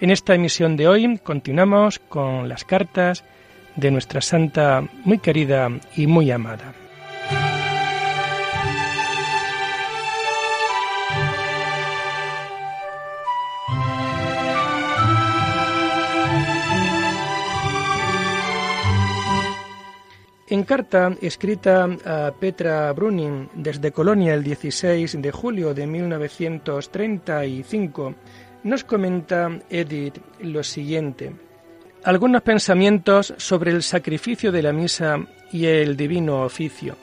En esta emisión de hoy continuamos con las cartas de nuestra santa muy querida y muy amada. En carta escrita a Petra Bruning desde Colonia el 16 de julio de 1935, nos comenta Edith lo siguiente. Algunos pensamientos sobre el sacrificio de la misa y el divino oficio.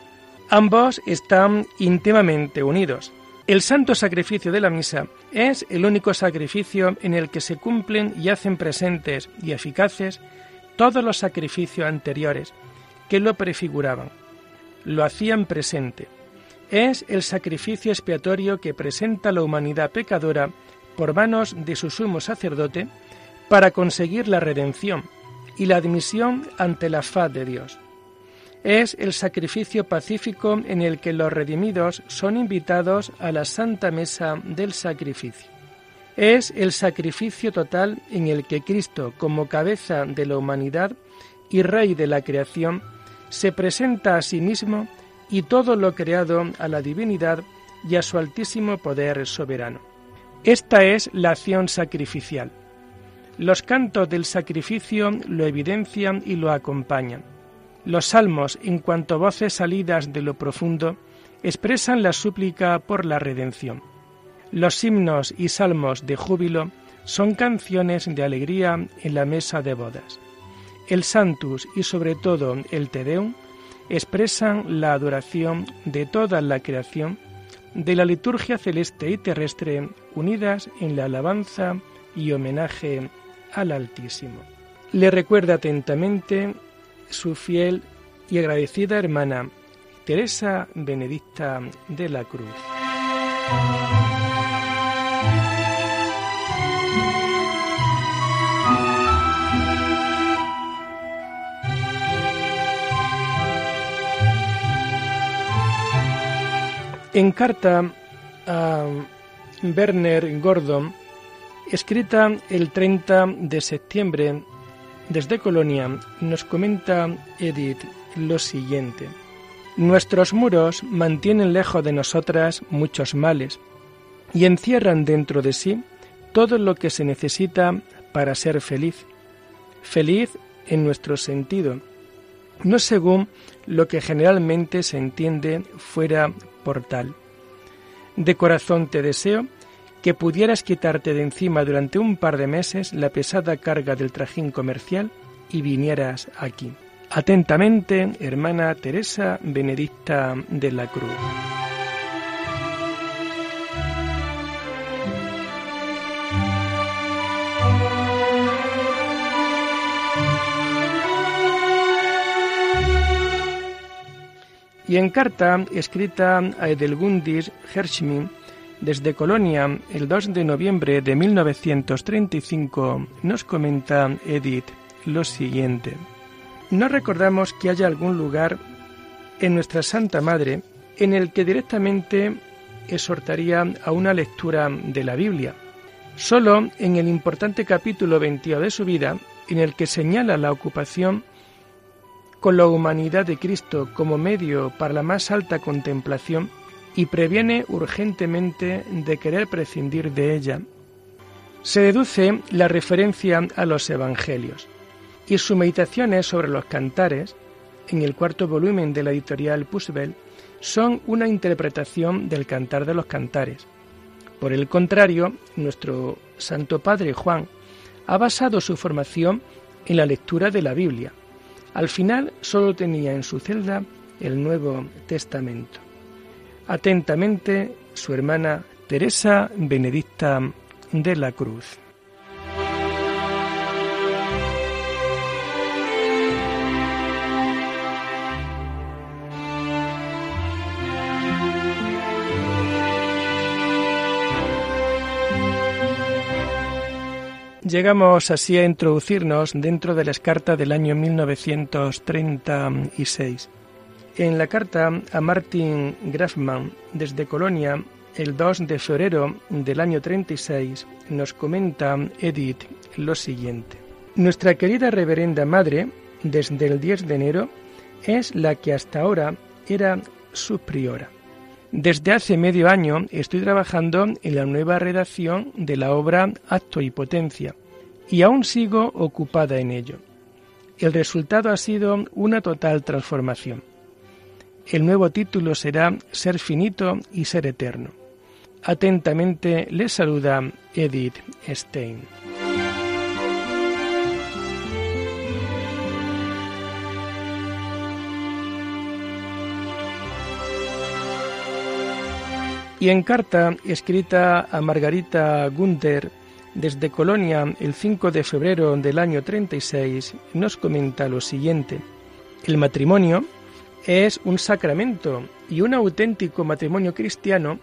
Ambos están íntimamente unidos. El santo sacrificio de la misa es el único sacrificio en el que se cumplen y hacen presentes y eficaces todos los sacrificios anteriores que lo prefiguraban. Lo hacían presente. Es el sacrificio expiatorio que presenta la humanidad pecadora por manos de su sumo sacerdote para conseguir la redención y la admisión ante la faz de Dios. Es el sacrificio pacífico en el que los redimidos son invitados a la santa mesa del sacrificio. Es el sacrificio total en el que Cristo, como cabeza de la humanidad y Rey de la creación, se presenta a sí mismo y todo lo creado a la divinidad y a su altísimo poder soberano. Esta es la acción sacrificial. Los cantos del sacrificio lo evidencian y lo acompañan. Los salmos, en cuanto voces salidas de lo profundo, expresan la súplica por la redención. Los himnos y salmos de júbilo son canciones de alegría en la mesa de bodas. El Santus y sobre todo el Te Deum expresan la adoración de toda la creación de la liturgia celeste y terrestre unidas en la alabanza y homenaje al Altísimo. Le recuerda atentamente su fiel y agradecida hermana Teresa Benedicta de la Cruz. En carta a Werner Gordon, escrita el 30 de septiembre desde Colonia, nos comenta Edith lo siguiente. Nuestros muros mantienen lejos de nosotras muchos males y encierran dentro de sí todo lo que se necesita para ser feliz. Feliz en nuestro sentido, no según lo que generalmente se entiende fuera portal. De corazón te deseo que pudieras quitarte de encima durante un par de meses la pesada carga del trajín comercial y vinieras aquí. Atentamente, hermana Teresa Benedicta de la Cruz. Y en carta escrita a Edelgundis Herschmin desde Colonia el 2 de noviembre de 1935 nos comenta Edith lo siguiente. No recordamos que haya algún lugar en nuestra Santa Madre en el que directamente exhortaría a una lectura de la Biblia. Solo en el importante capítulo 22 de su vida, en el que señala la ocupación con la humanidad de Cristo como medio para la más alta contemplación y previene urgentemente de querer prescindir de ella, se deduce la referencia a los Evangelios y sus meditaciones sobre los cantares, en el cuarto volumen de la editorial Pusbel, son una interpretación del cantar de los cantares. Por el contrario, nuestro Santo Padre Juan ha basado su formación en la lectura de la Biblia, al final solo tenía en su celda el Nuevo Testamento. Atentamente, su hermana Teresa Benedicta de la Cruz. Llegamos así a introducirnos dentro de las cartas del año 1936. En la carta a Martin Grafman desde Colonia, el 2 de febrero del año 36, nos comenta Edith lo siguiente. Nuestra querida reverenda madre, desde el 10 de enero, es la que hasta ahora era su priora. Desde hace medio año estoy trabajando en la nueva redacción de la obra Acto y Potencia y aún sigo ocupada en ello. El resultado ha sido una total transformación. El nuevo título será Ser finito y ser eterno. Atentamente le saluda Edith Stein. Y en carta escrita a Margarita Gunther desde Colonia el 5 de febrero del año 36, nos comenta lo siguiente. El matrimonio es un sacramento y un auténtico matrimonio cristiano,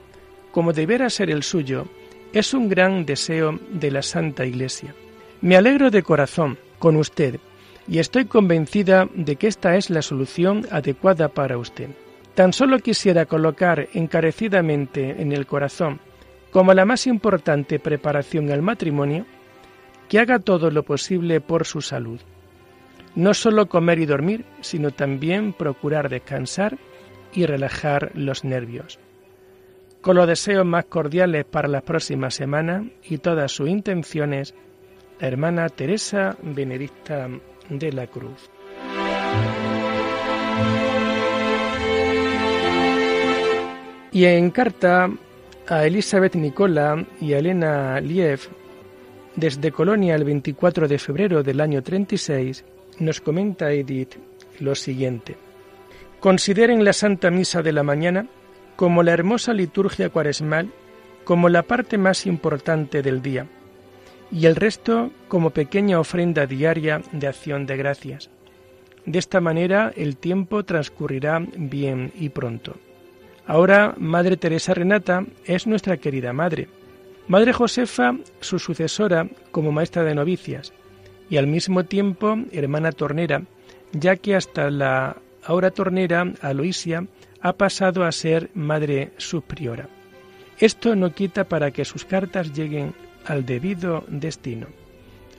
como deberá ser el suyo, es un gran deseo de la Santa Iglesia. Me alegro de corazón con usted y estoy convencida de que esta es la solución adecuada para usted. Tan solo quisiera colocar encarecidamente en el corazón, como la más importante preparación al matrimonio, que haga todo lo posible por su salud. No solo comer y dormir, sino también procurar descansar y relajar los nervios. Con los deseos más cordiales para las próximas semanas y todas sus intenciones, la hermana Teresa Benedicta de la Cruz. Y en carta a Elizabeth Nicola y a Elena Liev, desde Colonia el 24 de febrero del año 36, nos comenta Edith lo siguiente. Consideren la Santa Misa de la mañana como la hermosa liturgia cuaresmal, como la parte más importante del día, y el resto como pequeña ofrenda diaria de acción de gracias. De esta manera el tiempo transcurrirá bien y pronto. Ahora Madre Teresa Renata es nuestra querida madre. Madre Josefa, su sucesora como maestra de novicias, y al mismo tiempo hermana tornera, ya que hasta la ahora tornera Aloisia ha pasado a ser madre superiora. Esto no quita para que sus cartas lleguen al debido destino.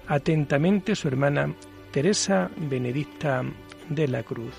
Atentamente su hermana Teresa Benedicta de la Cruz.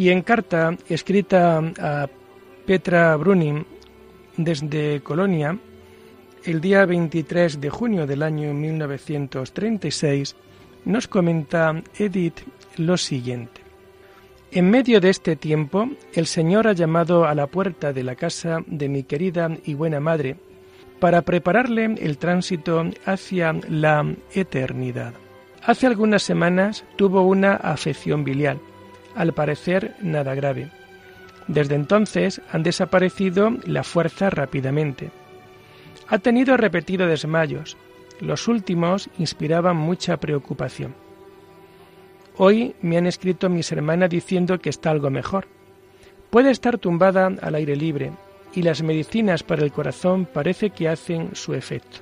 Y en carta escrita a Petra Brunin desde Colonia, el día 23 de junio del año 1936, nos comenta Edith lo siguiente. En medio de este tiempo, el Señor ha llamado a la puerta de la casa de mi querida y buena madre para prepararle el tránsito hacia la eternidad. Hace algunas semanas tuvo una afección biliar al parecer nada grave. Desde entonces han desaparecido la fuerza rápidamente. Ha tenido repetidos desmayos. Los últimos inspiraban mucha preocupación. Hoy me han escrito mis hermanas diciendo que está algo mejor. Puede estar tumbada al aire libre y las medicinas para el corazón parece que hacen su efecto.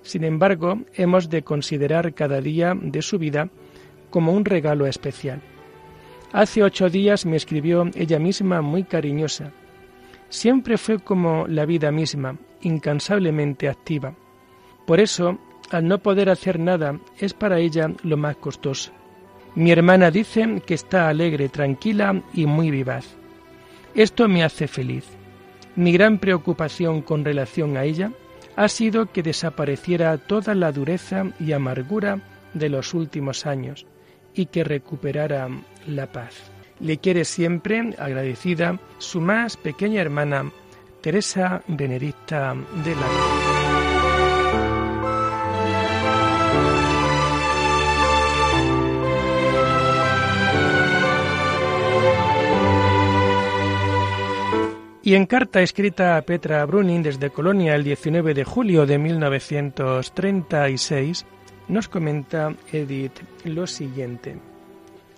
Sin embargo, hemos de considerar cada día de su vida como un regalo especial. Hace ocho días me escribió ella misma muy cariñosa. Siempre fue como la vida misma, incansablemente activa. Por eso, al no poder hacer nada, es para ella lo más costoso. Mi hermana dice que está alegre, tranquila y muy vivaz. Esto me hace feliz. Mi gran preocupación con relación a ella ha sido que desapareciera toda la dureza y amargura de los últimos años y que recuperara la paz. Le quiere siempre agradecida su más pequeña hermana, Teresa Benedicta de la Y en carta escrita a Petra Bruning desde Colonia el 19 de julio de 1936, nos comenta Edith lo siguiente.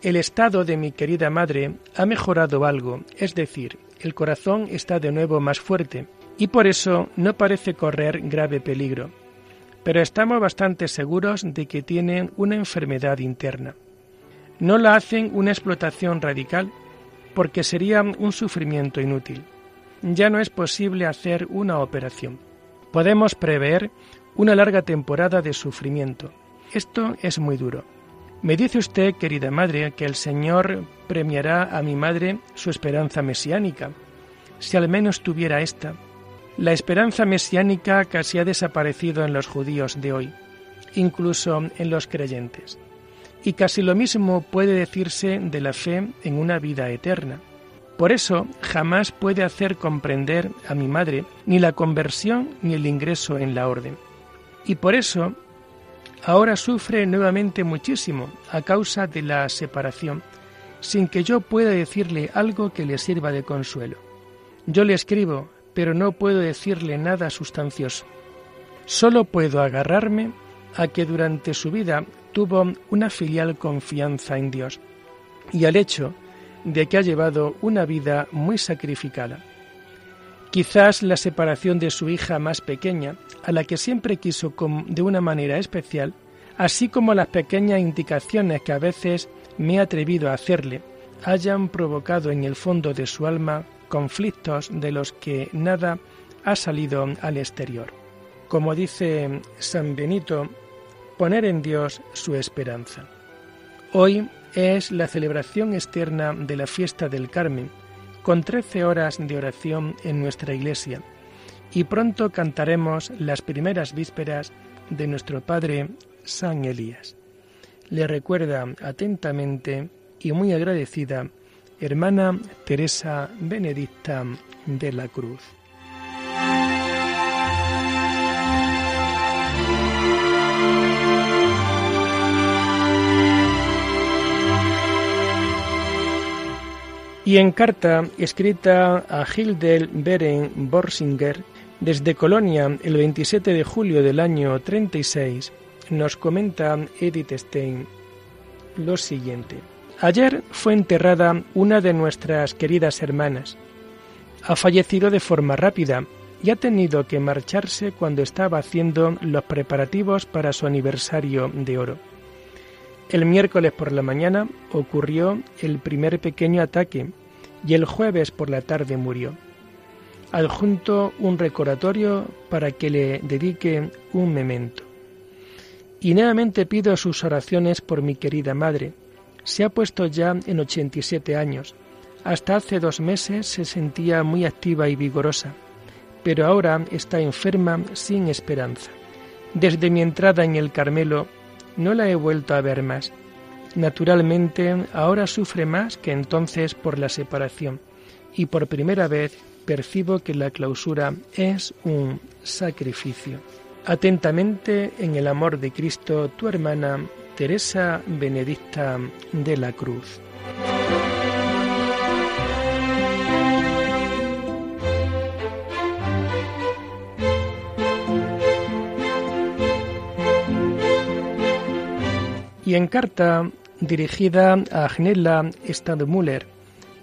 El estado de mi querida madre ha mejorado algo, es decir, el corazón está de nuevo más fuerte y por eso no parece correr grave peligro. Pero estamos bastante seguros de que tiene una enfermedad interna. No la hacen una explotación radical porque sería un sufrimiento inútil. Ya no es posible hacer una operación. Podemos prever una larga temporada de sufrimiento. Esto es muy duro. Me dice usted, querida madre, que el Señor premiará a mi madre su esperanza mesiánica. Si al menos tuviera esta. La esperanza mesiánica casi ha desaparecido en los judíos de hoy, incluso en los creyentes. Y casi lo mismo puede decirse de la fe en una vida eterna. Por eso jamás puede hacer comprender a mi madre ni la conversión ni el ingreso en la orden. Y por eso ahora sufre nuevamente muchísimo a causa de la separación, sin que yo pueda decirle algo que le sirva de consuelo. Yo le escribo, pero no puedo decirle nada sustancioso. Solo puedo agarrarme a que durante su vida tuvo una filial confianza en Dios y al hecho de que ha llevado una vida muy sacrificada. Quizás la separación de su hija más pequeña, a la que siempre quiso de una manera especial, así como las pequeñas indicaciones que a veces me he atrevido a hacerle, hayan provocado en el fondo de su alma conflictos de los que nada ha salido al exterior. Como dice San Benito, poner en Dios su esperanza. Hoy es la celebración externa de la fiesta del Carmen, con trece horas de oración en nuestra iglesia, y pronto cantaremos las primeras vísperas de nuestro Padre San Elías. Le recuerda atentamente y muy agradecida hermana Teresa Benedicta de la Cruz. Y en carta escrita a Hildel Beren Borsinger desde Colonia el 27 de julio del año 36, nos comenta Edith Stein lo siguiente. Ayer fue enterrada una de nuestras queridas hermanas. Ha fallecido de forma rápida y ha tenido que marcharse cuando estaba haciendo los preparativos para su aniversario de oro. El miércoles por la mañana ocurrió el primer pequeño ataque y el jueves por la tarde murió. Adjunto un recordatorio para que le dedique un memento. Y nuevamente pido sus oraciones por mi querida madre. Se ha puesto ya en 87 años. Hasta hace dos meses se sentía muy activa y vigorosa, pero ahora está enferma sin esperanza. Desde mi entrada en el Carmelo no la he vuelto a ver más. Naturalmente, ahora sufre más que entonces por la separación y por primera vez percibo que la clausura es un sacrificio. Atentamente, en el amor de Cristo, tu hermana Teresa Benedicta de la Cruz. Y en carta dirigida a Agnella Stadmüller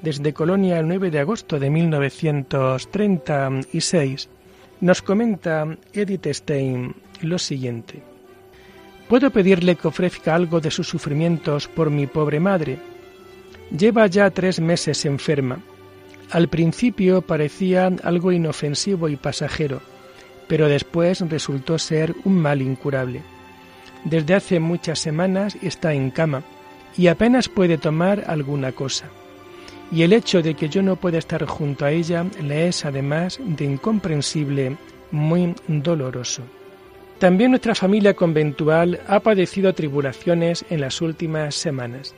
desde Colonia el 9 de agosto de 1936, nos comenta Edith Stein lo siguiente. ¿Puedo pedirle que ofrezca algo de sus sufrimientos por mi pobre madre? Lleva ya tres meses enferma. Al principio parecía algo inofensivo y pasajero, pero después resultó ser un mal incurable. Desde hace muchas semanas está en cama y apenas puede tomar alguna cosa. Y el hecho de que yo no pueda estar junto a ella le es además de incomprensible, muy doloroso. También nuestra familia conventual ha padecido tribulaciones en las últimas semanas.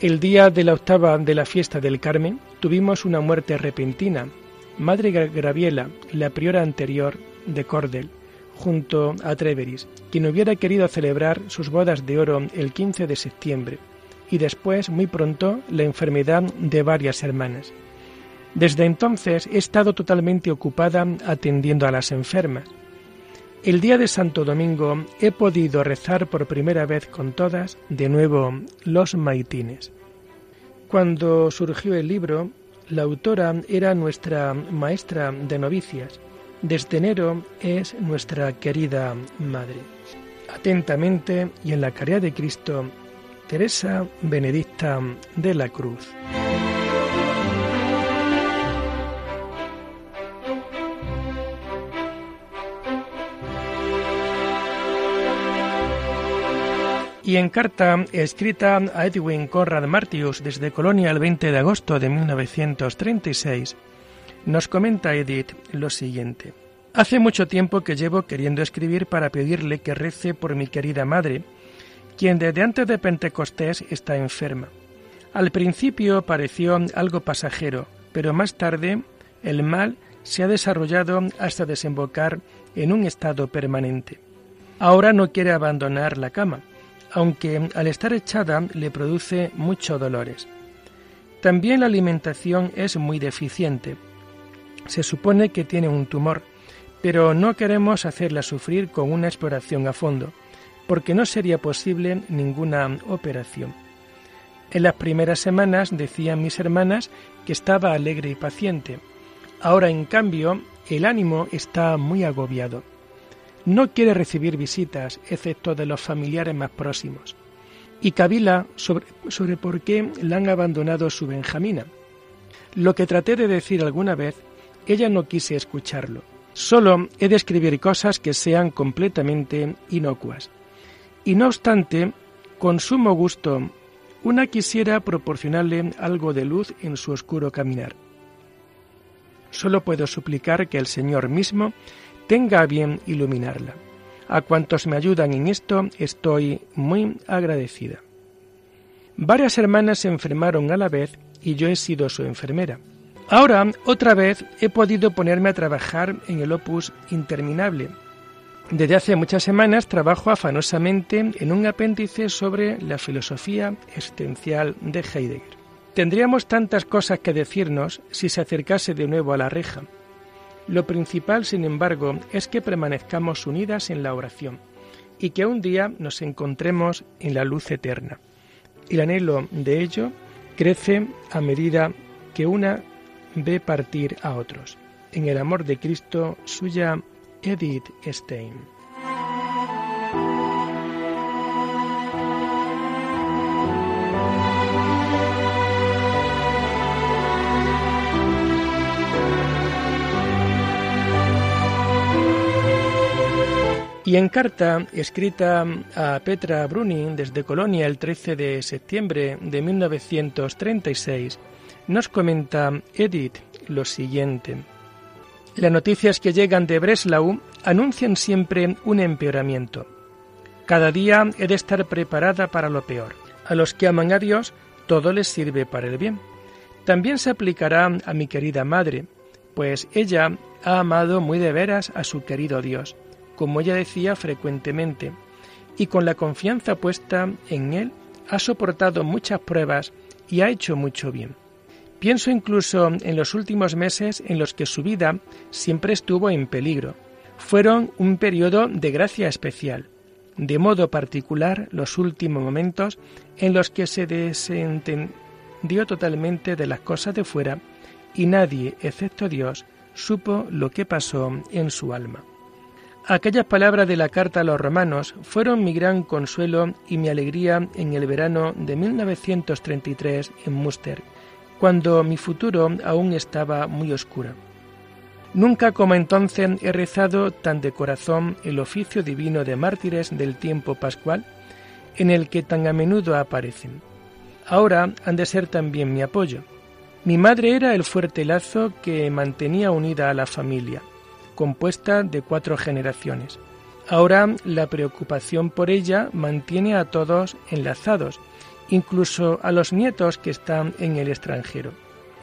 El día de la octava de la fiesta del Carmen tuvimos una muerte repentina. Madre Graviela, la priora anterior de Cordel, junto a Treveris, quien hubiera querido celebrar sus bodas de oro el 15 de septiembre, y después, muy pronto, la enfermedad de varias hermanas. Desde entonces he estado totalmente ocupada atendiendo a las enfermas. El día de Santo Domingo he podido rezar por primera vez con todas de nuevo los maitines. Cuando surgió el libro, la autora era nuestra maestra de novicias. Desde enero es nuestra querida madre. Atentamente y en la caridad de Cristo, Teresa Benedicta de la Cruz. Y en carta escrita a Edwin Conrad Martius desde Colonia el 20 de agosto de 1936, nos comenta Edith lo siguiente. Hace mucho tiempo que llevo queriendo escribir para pedirle que rece por mi querida madre, quien desde antes de Pentecostés está enferma. Al principio pareció algo pasajero, pero más tarde el mal se ha desarrollado hasta desembocar en un estado permanente. Ahora no quiere abandonar la cama, aunque al estar echada le produce muchos dolores. También la alimentación es muy deficiente. Se supone que tiene un tumor, pero no queremos hacerla sufrir con una exploración a fondo, porque no sería posible ninguna operación. En las primeras semanas decían mis hermanas que estaba alegre y paciente. Ahora, en cambio, el ánimo está muy agobiado. No quiere recibir visitas, excepto de los familiares más próximos. Y cavila sobre, por qué la han abandonado su Benjamina. Lo que traté de decir alguna vez, ella no quise escucharlo. Solo he de escribir cosas que sean completamente inocuas. Y no obstante, con sumo gusto, una quisiera proporcionarle algo de luz en su oscuro caminar. Solo puedo suplicar que el Señor mismo tenga a bien iluminarla. A cuantos me ayudan en esto estoy muy agradecida. Varias hermanas se enfermaron a la vez y yo he sido su enfermera. Ahora, otra vez, he podido ponerme a trabajar en el opus interminable. Desde hace muchas semanas trabajo afanosamente en un apéndice sobre la filosofía existencial de Heidegger. Tendríamos tantas cosas que decirnos si se acercase de nuevo a la reja, lo principal, sin embargo, es que permanezcamos unidas en la oración y que un día nos encontremos en la luz eterna. El anhelo de ello crece a medida que una ve partir a otros. En el amor de Cristo, suya Edith Stein. Y en carta escrita a Petra Bruning desde Colonia el 13 de septiembre de 1936, nos comenta Edith lo siguiente. Las noticias que llegan de Breslau anuncian siempre un empeoramiento. Cada día he de estar preparada para lo peor. A los que aman a Dios, todo les sirve para el bien. También se aplicará a mi querida madre, pues ella ha amado muy de veras a su querido Dios como ella decía frecuentemente, y con la confianza puesta en Él ha soportado muchas pruebas y ha hecho mucho bien. Pienso incluso en los últimos meses en los que su vida siempre estuvo en peligro. Fueron un periodo de gracia especial, de modo particular los últimos momentos en los que se desentendió totalmente de las cosas de fuera y nadie, excepto Dios, supo lo que pasó en su alma. Aquellas palabras de la carta a los romanos fueron mi gran consuelo y mi alegría en el verano de 1933 en Münster, cuando mi futuro aún estaba muy oscuro. Nunca como entonces he rezado tan de corazón el oficio divino de mártires del tiempo pascual, en el que tan a menudo aparecen. Ahora han de ser también mi apoyo. Mi madre era el fuerte lazo que mantenía unida a la familia compuesta de cuatro generaciones. Ahora la preocupación por ella mantiene a todos enlazados, incluso a los nietos que están en el extranjero.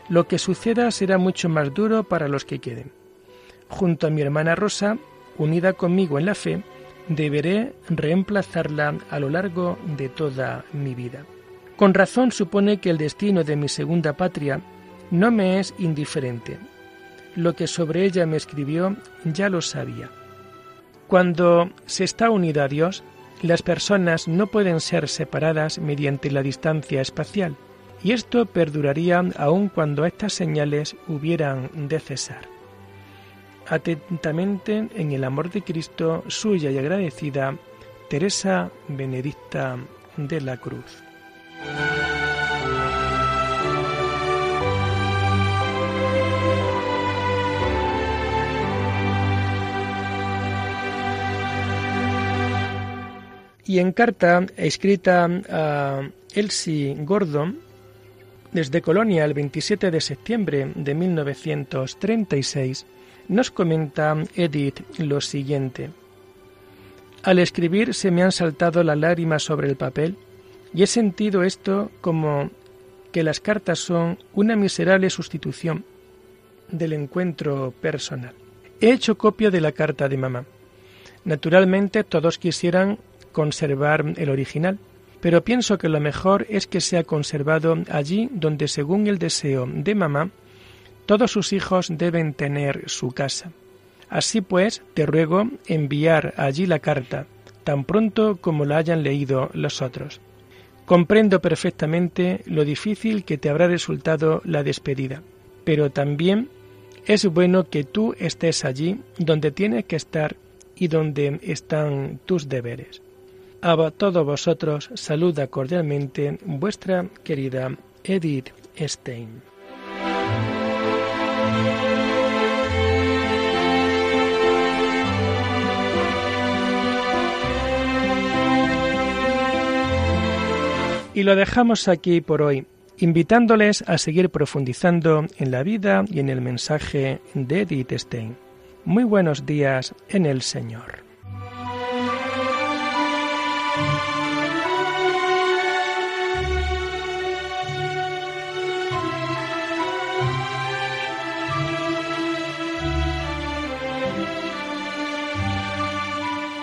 Lo que suceda será mucho más duro para los que queden. Junto a mi hermana Rosa, unida conmigo en la fe, deberé reemplazarla a lo largo de toda mi vida. Con razón supone que el destino de mi segunda patria no me es indiferente. Lo que sobre ella me escribió ya lo sabía. Cuando se está unido a Dios, las personas no pueden ser separadas mediante la distancia espacial, y esto perduraría aun cuando estas señales hubieran de cesar. Atentamente, en el amor de Cristo, suya y agradecida, Teresa Benedicta de la Cruz. Y en carta escrita a Elsie Gordon, desde Colonia el 27 de septiembre de 1936, nos comenta Edith lo siguiente. Al escribir se me han saltado las lágrimas sobre el papel y he sentido esto como que las cartas son una miserable sustitución del encuentro personal. He hecho copia de la carta de mamá. Naturalmente todos quisieran conservar el original, pero pienso que lo mejor es que sea conservado allí donde, según el deseo de mamá, todos sus hijos deben tener su casa. Así pues, te ruego enviar allí la carta, tan pronto como la hayan leído los otros. Comprendo perfectamente lo difícil que te habrá resultado la despedida, pero también es bueno que tú estés allí donde tienes que estar y donde están tus deberes. A todos vosotros saluda cordialmente vuestra querida Edith Stein. Y lo dejamos aquí por hoy, invitándoles a seguir profundizando en la vida y en el mensaje de Edith Stein. Muy buenos días en el Señor.